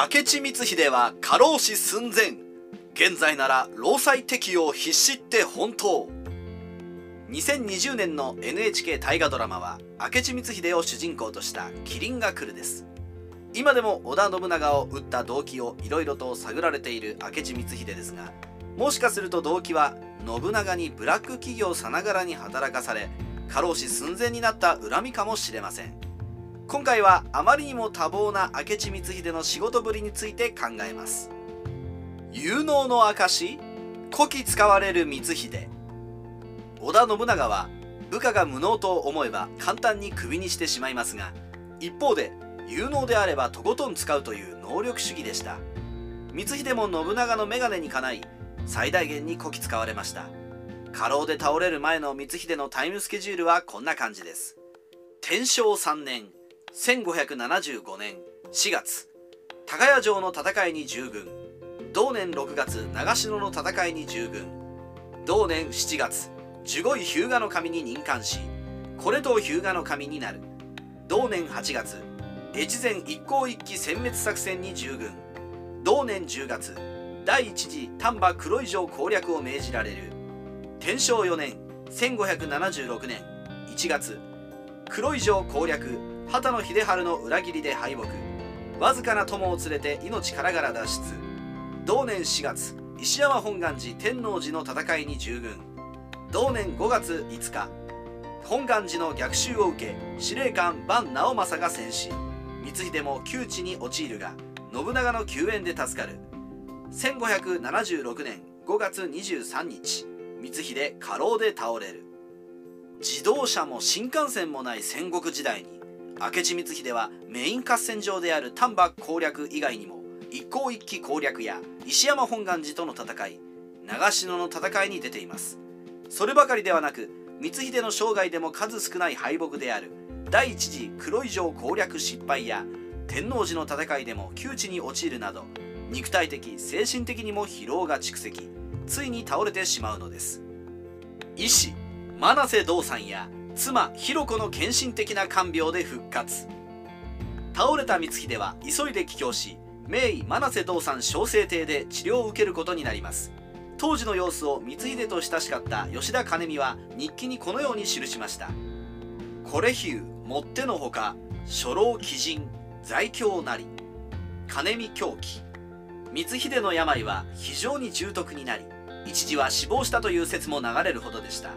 明智光秀は過労死寸前。現在なら労災適用必至って本当。2020年の NHK 大河ドラマは明智光秀を主人公とした「麒麟が来る」です。今でも織田信長を撃った動機をいろいろと探られている明智光秀ですがもしかすると動機は信長にブラック企業さながらに働かされ過労死寸前になった恨みかもしれません。今回はあまりにも多忙な明智光秀の仕事ぶりについて考えます。有能の証古希使われる光秀。織田信長は部下が無能と思えば簡単にクビにしてしまいますが一方で有能であればとことん使うという能力主義でした。光秀も信長の眼鏡にかない最大限にこき使われました。過労で倒れる前の光秀のタイムスケジュールはこんな感じです。天正3年1575年4月高谷城の戦いに従軍。同年6月長篠の戦いに従軍。同年7月守護位日向の神に任官しこれと日向の神になる。同年8月越前一向一揆殲滅作戦に従軍。同年10月第一次丹波黒い城攻略を命じられる。天正4年1576年1月黒い城攻略畑野秀治の裏切りで敗北。わずかな友を連れて命からがら脱出。同年4月石山本願寺天王寺の戦いに従軍。同年5月5日本願寺の逆襲を受け司令官万直政が戦死。光秀も窮地に陥るが信長の救援で助かる。1576年5月23日光秀過労で倒れる。自動車も新幹線もない戦国時代に明智光秀はメイン合戦場である丹波攻略以外にも一向一揆攻略や石山本願寺との戦い長篠の戦いに出ています。そればかりではなく光秀の生涯でも数少ない敗北である第一次黒い城攻略失敗や天王寺の戦いでも窮地に陥るなど肉体的精神的にも疲労が蓄積ついに倒れてしまうのです。医師真瀬道さんや妻弘子の献身的な看病で復活。倒れた光秀は急いで帰郷し名医真瀬道さん小生亭で治療を受けることになります。当時の様子を光秀と親しかった吉田兼美は日記にこのように記しました「これ比喩もってのほか初老鬼人在京なり。金見狂気。光秀の病は非常に重篤になり一時は死亡したという説も流れるほどでした。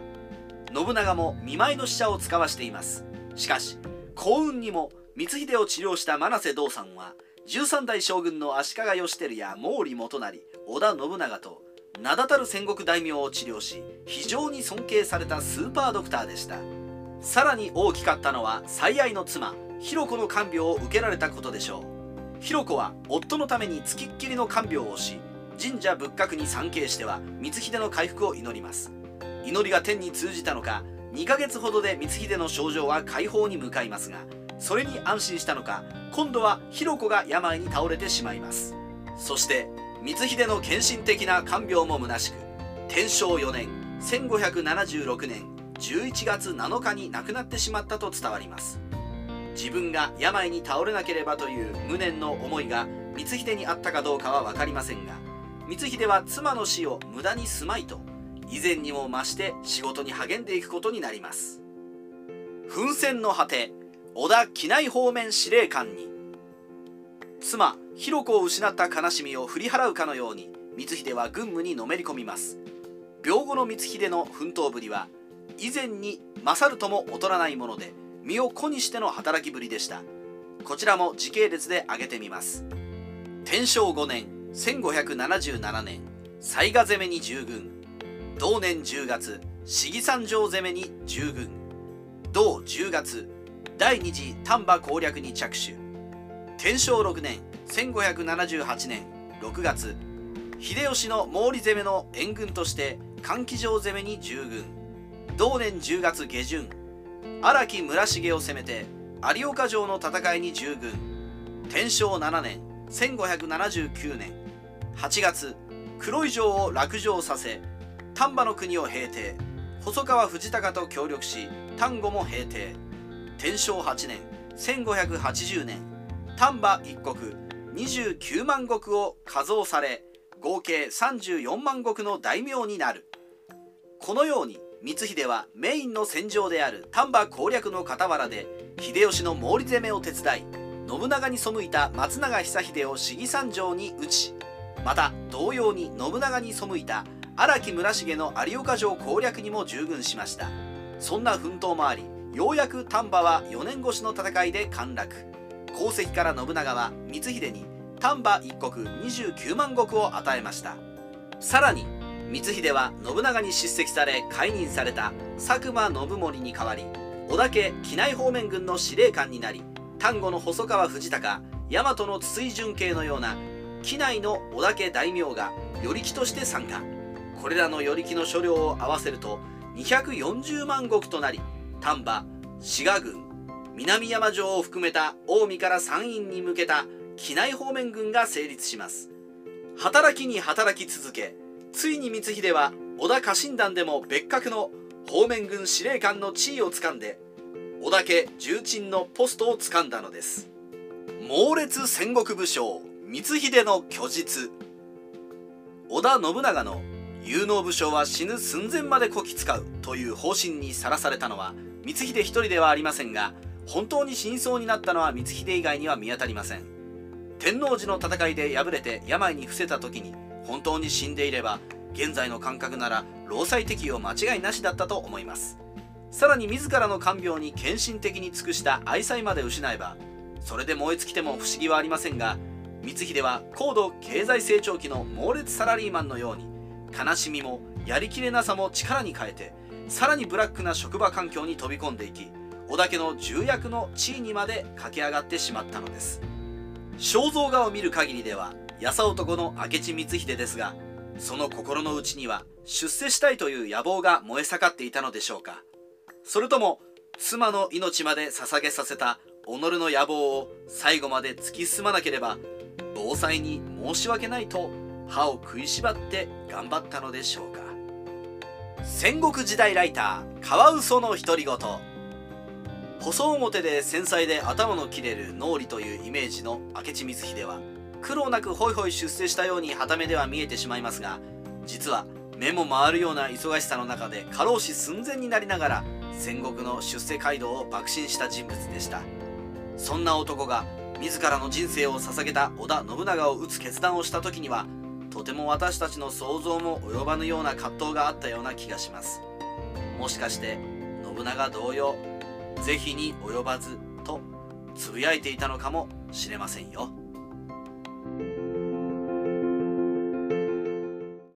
信長も見舞いの使者を使わしています。しかし幸運にも光秀を治療した真瀬道さんは13代将軍の足利義輝や毛利元就織田信長と名だたる戦国大名を治療し非常に尊敬されたスーパードクターでした。さらに大きかったのは最愛の妻弘子の看病を受けられたことでしょう。弘子は夫のためにつきっきりの看病をし神社仏閣に参詣しては光秀の回復を祈ります。祈りが天に通じたのか2ヶ月ほどで光秀の症状は解放に向かいますがそれに安心したのか今度は弘子が病に倒れてしまいます。そして光秀の献身的な看病も虚しく天正4年1576年11月7日に亡くなってしまったと伝わります。自分が病に倒れなければという無念の思いが光秀にあったかどうかは分かりませんが光秀は妻の死を無駄にすまいと以前にも増して仕事に励んでいくことになります。奮戦の果て織田機内方面司令官に。妻弘子を失った悲しみを振り払うかのように光秀は軍務にのめり込みます。病後の光秀の奮闘ぶりは以前に勝るとも劣らないもので身を粉にしての働きぶりでした。こちらも時系列で挙げてみます。天正5年1577年雑賀攻めに従軍。同年10月市議山城攻めに従軍。同10月第二次丹波攻略に着手。天正6年1578年6月秀吉の毛利攻めの援軍として換気城攻めに従軍。同年10月下旬荒木村重を攻めて有岡城の戦いに従軍。天正7年1579年8月黒い城を落城させ丹波の国を平定。細川藤孝と協力し丹後も平定。天正8年1580年丹波一国29万石を加増され合計34万石の大名になる。このように光秀はメインの戦場である丹波攻略の傍らで秀吉の毛利攻めを手伝い信長に背いた松永久秀を市議三条に討ちまた同様に信長に背いた荒木村重の有岡城攻略にも従軍しました。そんな奮闘もありようやく丹波は4年越しの戦いで陥落。功績から信長は光秀に丹波一国29万石を与えました。さらに光秀は信長に叱責され解任された佐久間信盛に代わり織田家畿内方面軍の司令官になり丹後の細川藤孝大和の筒井淳慶のような畿内の織田家大名が与力として参加。これらの与力の所領を合わせると240万石となり丹波滋賀郡南山城を含めた近江から山陰に向けた畿内方面軍が成立します。働きに働き続けついに光秀は織田家臣団でも別格の方面軍司令官の地位をつかんで織田家重鎮のポストをつかんだのです。猛烈戦国武将光秀の虚実織田信長の有能武将は死ぬ寸前までこき使うという方針にさらされたのは光秀一人ではありませんが本当に真相になったのは光秀以外には見当たりません。天王寺の戦いで敗れて病に伏せた時に本当に死んでいれば現在の感覚なら労災適用間違いなしだったと思います。さらに自らの看病に献身的に尽くした愛妻まで失えばそれで燃え尽きても不思議はありませんが光秀は高度経済成長期の猛烈サラリーマンのように悲しみもやりきれなさも力に変えてさらにブラックな職場環境に飛び込んでいき織田家の重役の地位にまで駆け上がってしまったのです。肖像画を見る限りでは優男の明智光秀ですがその心の内には出世したいという野望が燃え盛っていたのでしょうか。それとも妻の命まで捧げさせた己の野望を最後まで突き進まなければ防災に申し訳ないと歯を食いしばって頑張ったのでしょうか。戦国時代ライターカワウソの独り言。細表で繊細で頭の切れる脳裏というイメージの明智光秀は苦労なくホイホイ出世したようにはためでは見えてしまいますが実は目も回るような忙しさの中で過労死寸前になりながら戦国の出世街道を爆心した人物でした。そんな男が自らの人生を捧げた織田信長を討つ決断をした時にはとても私たちの想像も及ばぬような葛藤があったような気がします。もしかして信長同様是非に及ばずとつぶやいていたのかもしれませんよ。